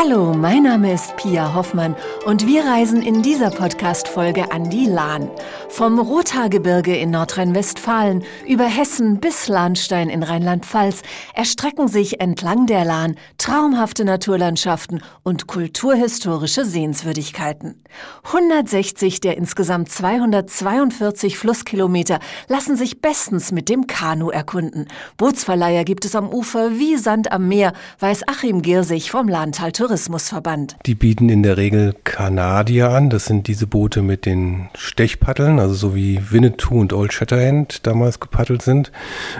Hallo, mein Name ist Pia Hoffmann und wir reisen in dieser Podcast-Folge an die Lahn. Vom Rothaargebirge in Nordrhein-Westfalen über Hessen bis Lahnstein in Rheinland-Pfalz erstrecken sich entlang der Lahn traumhafte Naturlandschaften und kulturhistorische Sehenswürdigkeiten. 160 der insgesamt 242 Flusskilometer lassen sich bestens mit dem Kanu erkunden. Bootsverleiher gibt es am Ufer wie Sand am Meer, weiß Achim Girsig vom Lahntal Tourismusverband. Die bieten in der Regel Kanadier an. Das sind diese Boote mit den Stechpaddeln, also so wie Winnetou und Old Shatterhand damals gepaddelt sind.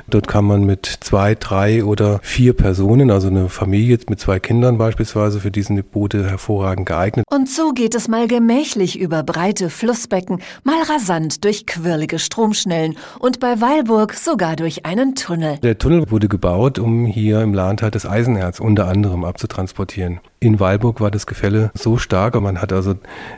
Dort kann man mit zwei, drei oder vier Personen, also eine Familie mit zwei Kindern beispielsweise, für diese Boote hervorragend geeignet. Und so geht es mal gemächlich über breite Flussbecken, mal rasant durch quirlige Stromschnellen und bei Weilburg sogar durch einen Tunnel. Der Tunnel wurde gebaut, um hier im Lahntal das Eisenerz unter anderem abzutransportieren. In Weilburg war das Gefälle so stark, man hat also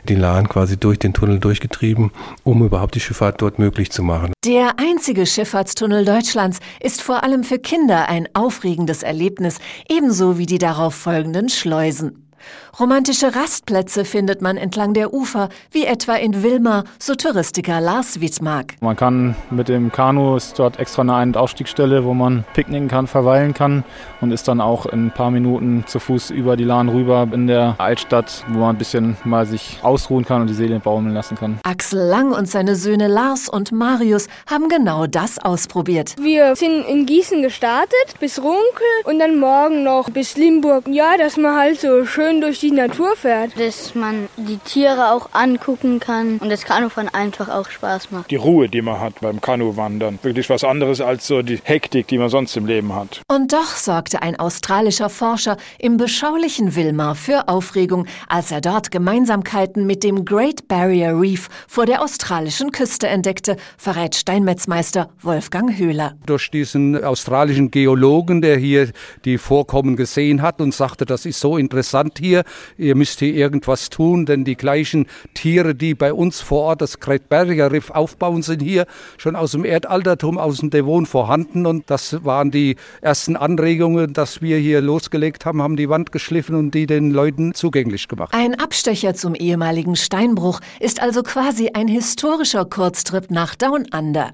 den Lahn quasi durch den Tunnel durchgetrieben, um überhaupt die Schifffahrt dort möglich zu machen. Der einzige Schifffahrtstunnel Deutschlands ist vor allem für Kinder ein aufregendes Erlebnis, ebenso wie die darauf folgenden Schleusen. Romantische Rastplätze findet man entlang der Ufer, wie etwa in Wilmar, so Touristiker Lars Wittmark. Man kann mit dem Kanu, ist dort extra eine Ein- und Ausstiegsstelle, wo man picknicken kann, verweilen kann und ist dann auch in ein paar Minuten zu Fuß über die Lahn rüber in der Altstadt, wo man ein bisschen mal sich ausruhen kann und die Seele baumeln lassen kann. Axel Lang und seine Söhne Lars und Marius haben genau das ausprobiert. Wir sind in Gießen gestartet, bis Runkel und dann morgen noch bis Limburg. Ja, dass man halt so schön durch die Natur fährt. Dass man die Tiere auch angucken kann und das Kanufahren einfach auch Spaß macht. Die Ruhe, die man hat beim Kanuwandern. Wirklich was anderes als so die Hektik, die man sonst im Leben hat. Und doch sorgte ein australischer Forscher im beschaulichen Wilmar für Aufregung, als er dort Gemeinsamkeiten mit dem Great Barrier Reef vor der australischen Küste entdeckte, verrät Steinmetzmeister Wolfgang Höhler. Durch diesen australischen Geologen, der hier die Vorkommen gesehen hat und sagte, das ist so interessant hier, ihr müsst hier irgendwas tun, denn die gleichen Tiere, die bei uns vor Ort das Great Barrier Reef aufbauen, sind hier schon aus dem Erdaltertum, aus dem Devon vorhanden. Und das waren die ersten Anregungen, dass wir hier losgelegt haben, haben die Wand geschliffen und die den Leuten zugänglich gemacht. Ein Abstecher zum ehemaligen Steinbruch ist also quasi ein historischer Kurztrip nach Down Under.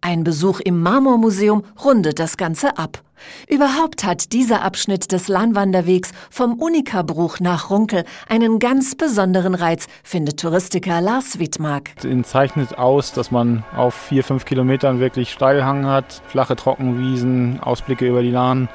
Ein Besuch im Marmormuseum rundet das Ganze ab. Überhaupt hat dieser Abschnitt des Lahnwanderwegs vom Unikabruch nach Runkel einen ganz besonderen Reiz, findet Touristiker Lars Wittmark. Den zeichnet aus, dass man auf vier, fünf Kilometern wirklich Steilhang hat, flache Trockenwiesen, Ausblicke über die Lahn.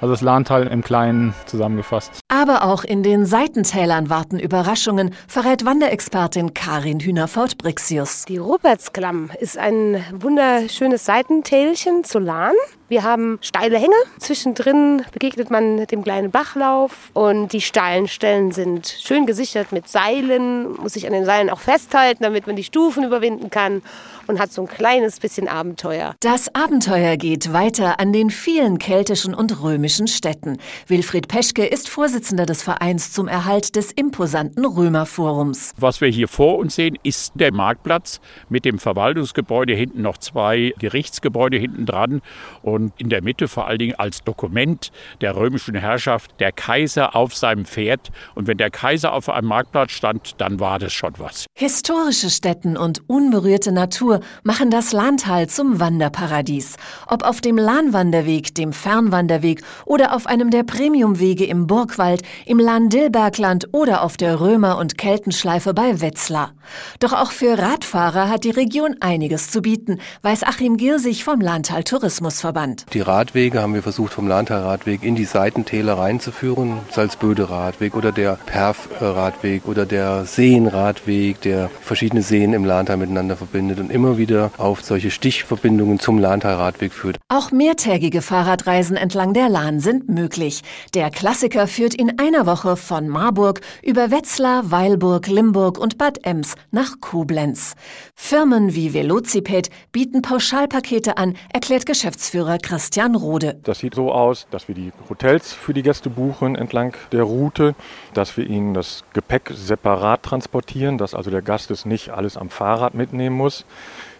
Also das Lahntal im Kleinen zusammengefasst. Aber auch in den Seitentälern warten Überraschungen, verrät Wanderexpertin Karin Hühnerfort-Brixius. Die Rupertsklamm ist ein wunderschönes Seitentälchen zu Lahn. Wir haben steile Hänge. Zwischendrin begegnet man dem kleinen Bachlauf und die steilen Stellen sind schön gesichert mit Seilen, muss sich an den Seilen auch festhalten, damit man die Stufen überwinden kann und hat so ein kleines bisschen Abenteuer. Das Abenteuer geht weiter an den vielen keltischen und römischen Städten. Wilfried Peschke ist Vorsitzender des Vereins zum Erhalt des imposanten Römerforums. Was wir hier vor uns sehen, ist der Marktplatz mit dem Verwaltungsgebäude, hinten noch zwei Gerichtsgebäude hinten dran und in der Mitte vor allen Dingen als Dokument der römischen Herrschaft der Kaiser auf seinem Pferd. Und wenn der Kaiser auf einem Marktplatz stand, dann war das schon was. Historische Städten und unberührte Natur machen das Lahntal zum Wanderparadies. Ob auf dem Lahnwanderweg, dem Fernwanderweg oder auf einem der Premiumwege im Burgwald, im Lahn-Dillbergland oder auf der Römer- und Keltenschleife bei Wetzlar. Doch auch für Radfahrer hat die Region einiges zu bieten, weiß Achim Girsig vom Lahntal Tourismusverband. Die Radwege haben wir versucht vom Lahntal-Radweg in die Seitentäler reinzuführen. Salzböde-Radweg oder der Perf-Radweg oder der Seenradweg, der verschiedene Seen im Lahntal miteinander verbindet und immer wieder auf solche Stichverbindungen zum Lahntal-Radweg führt. Auch mehrtägige Fahrradreisen entlang der Lahn sind möglich. Der Klassiker führt in einer Woche von Marburg über Wetzlar, Weilburg, Limburg und Bad Ems nach Koblenz. Firmen wie Velociped bieten Pauschalpakete an, erklärt Geschäftsführer Christian Rode. Das sieht so aus, dass wir die Hotels für die Gäste buchen entlang der Route, dass wir ihnen das Gepäck separat transportieren, dass also der Gast es nicht alles am Fahrrad mitnehmen muss.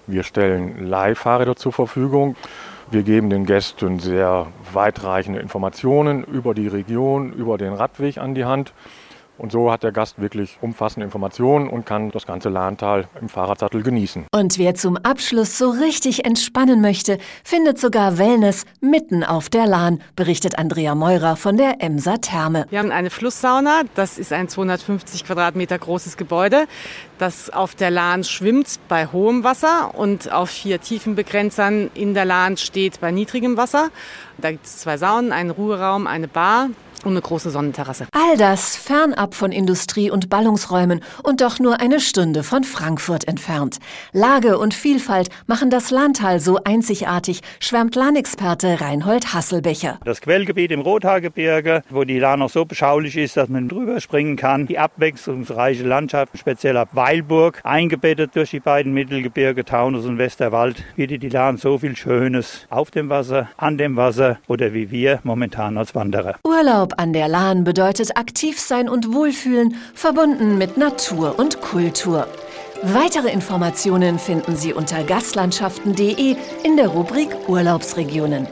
Wir stellen Leihfahrräder zur Verfügung. Wir geben den Gästen sehr weitreichende Informationen über die Region, über den Radweg an die Hand. Und so hat der Gast wirklich umfassende Informationen und kann das ganze Lahntal im Fahrradsattel genießen. Und wer zum Abschluss so richtig entspannen möchte, findet sogar Wellness mitten auf der Lahn, berichtet Andrea Meurer von der Emser Therme. Wir haben eine Flusssauna, das ist ein 250 Quadratmeter großes Gebäude, das auf der Lahn schwimmt bei hohem Wasser und auf vier Tiefenbegrenzern in der Lahn steht bei niedrigem Wasser. Da gibt es zwei Saunen, einen Ruheraum, eine Bar und eine große Sonnenterrasse. All das fernab von Industrie- und Ballungsräumen und doch nur eine Stunde von Frankfurt entfernt. Lage und Vielfalt machen das Lahntal so einzigartig, schwärmt Lahnexperte Reinhold Hasselbecher. Das Quellgebiet im Rothaargebirge, wo die Lahn noch so beschaulich ist, dass man drüber springen kann. Die abwechslungsreiche Landschaft, speziell ab Weilburg, eingebettet durch die beiden Mittelgebirge Taunus und Westerwald, bietet die Lahn so viel Schönes auf dem Wasser, an dem Wasser oder wie wir momentan als Wanderer. Urlaub an der Lahn bedeutet aktiv sein und Wohlfühlen, verbunden mit Natur und Kultur. Weitere Informationen finden Sie unter gastlandschaften.de in der Rubrik Urlaubsregionen.